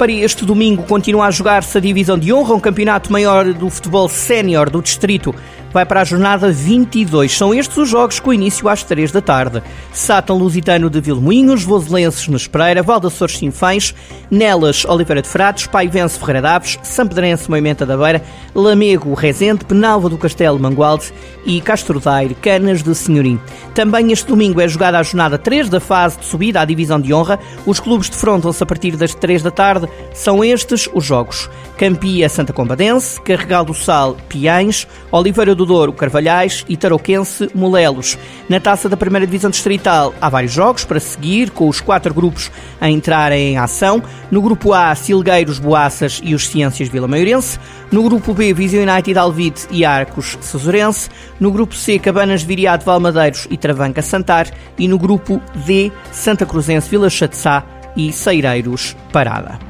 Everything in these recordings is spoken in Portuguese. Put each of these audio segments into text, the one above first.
Para este domingo continua a jogar-se a divisão de honra, um campeonato maior do futebol sénior do distrito vai para a jornada 22. São estes os jogos com início às 3 da tarde. Sátão Lusitano de Vilmoinhos, Voselenses no Espereira, Valdassores Sinfães, Nelas Oliveira de Fratos, Paivense Ferreira Daves, Sampedrense Moimenta da Beira, Lamego Rezende, Penalva do Castelo Mangualde e Castro Daire, Canas de Senhorim. Também este domingo é jogada a jornada 3 da fase de subida à divisão de honra. Os clubes defrontam-se a partir das 3 da tarde. São estes os jogos. Campia Santa Combadense, Carregal do Sal Piães, Oliveira do Douro Carvalhais e Tarouquense Molelos. Na taça da primeira divisão distrital há vários jogos para seguir, com os quatro grupos a entrarem em ação. No grupo A, Silgueiros, Boaças e os Ciências Vila Maiorense. No grupo B, Visão United Alvite e Arcos Cesurense. No grupo C, Cabanas Viriato Valmadeiros e Travanca Santar. E no grupo D, Santa Cruzense Vila Chatzá e Seireiros Parada.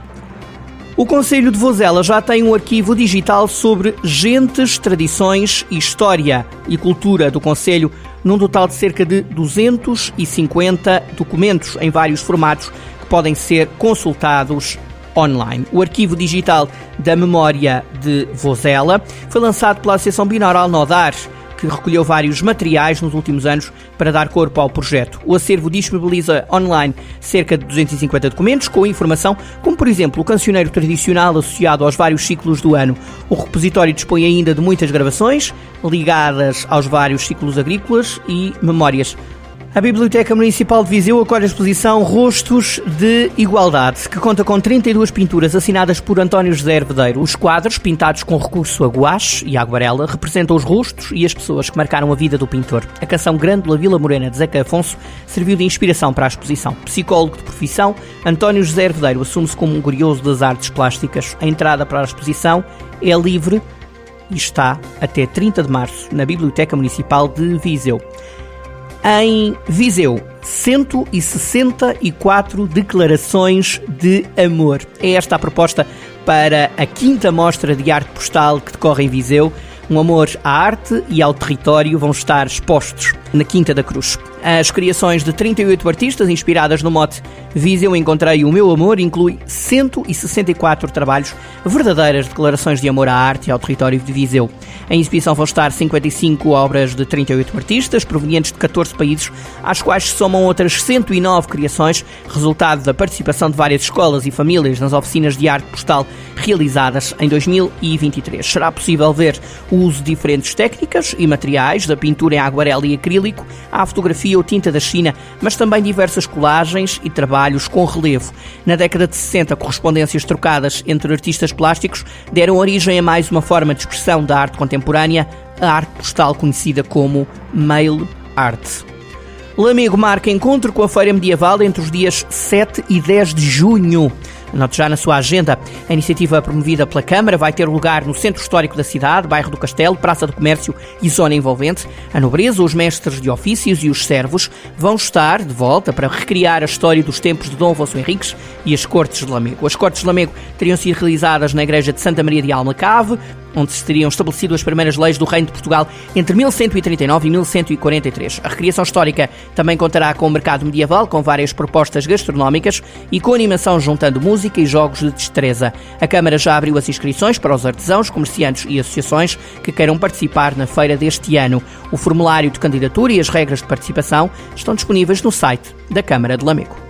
O Conselho de Vozela já tem um arquivo digital sobre gentes, tradições, história e cultura do Conselho, num total de cerca de 250 documentos em vários formatos que podem ser consultados online. O arquivo digital da memória de Vozela foi lançado pela Associação Binaural Nodar que recolheu vários materiais nos últimos anos para dar corpo ao projeto. O acervo disponibiliza online cerca de 250 documentos com informação, como por exemplo o cancioneiro tradicional associado aos vários ciclos do ano. O repositório dispõe ainda de muitas gravações ligadas aos vários ciclos agrícolas e memórias a Biblioteca Municipal de Viseu acolhe a exposição Rostos de Igualdade, que conta com 32 pinturas assinadas por António José Hervedeiro. Os quadros, pintados com recurso a guache e aguarela, representam os rostos e as pessoas que marcaram a vida do pintor. A canção Grândola Vila Morena de Zeca Afonso serviu de inspiração para a exposição. Psicólogo de profissão, António José Hervedeiro assume-se como um curioso das artes plásticas. A entrada para a exposição é livre e está até 30 de março na Biblioteca Municipal de Viseu. Em Viseu, 164 declarações de amor. É esta a proposta para a quinta mostra de arte postal que decorre em Viseu. Um amor à arte e ao território vão estar expostos na Quinta da Cruz. As criações de 38 artistas inspiradas no mote Viseu Encontrei o Meu Amor inclui 164 trabalhos, verdadeiras declarações de amor à arte e ao território de Viseu. Em exibição vão estar 55 obras de 38 artistas, provenientes de 14 países, às quais se somam outras 109 criações, resultado da participação de várias escolas e famílias nas oficinas de arte postal realizadas em 2023. Será possível ver o uso de diferentes técnicas e materiais, da pintura em aguarela e acrílico, à fotografia ou tinta da China, mas também diversas colagens e trabalhos com relevo. Na década de 60, correspondências trocadas entre artistas plásticos deram origem a mais uma forma de expressão da arte contemporânea, a arte postal conhecida como mail art. Lamego marca encontro com a Feira Medieval entre os dias 7 e 10 de junho. Note já na sua agenda. A iniciativa promovida pela Câmara vai ter lugar no centro histórico da cidade, bairro do Castelo, Praça do Comércio e zona envolvente. A nobreza, os mestres de ofícios e os servos vão estar de volta para recriar a história dos tempos de Dom Afonso Henriques e as Cortes de Lamego. As Cortes de Lamego teriam sido realizadas na Igreja de Santa Maria de Almacave, onde se teriam estabelecido as primeiras leis do Reino de Portugal entre 1139 e 1143. A recriação histórica também contará com o mercado medieval, com várias propostas gastronómicas e com animação juntando música e jogos de destreza. A Câmara já abriu as inscrições para os artesãos, comerciantes e associações que queiram participar na feira deste ano. O formulário de candidatura e as regras de participação estão disponíveis no site da Câmara de Lamego.